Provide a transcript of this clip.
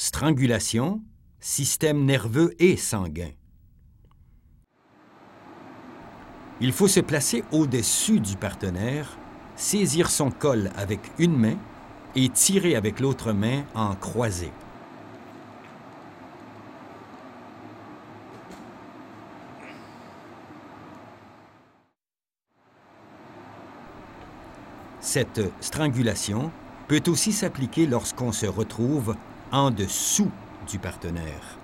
Strangulation, système nerveux et sanguin. Il faut se placer au-dessus du partenaire, saisir son col avec une main et tirer avec l'autre main en croisée. Cette strangulation peut aussi s'appliquer lorsqu'on se retrouve en dessous du partenaire.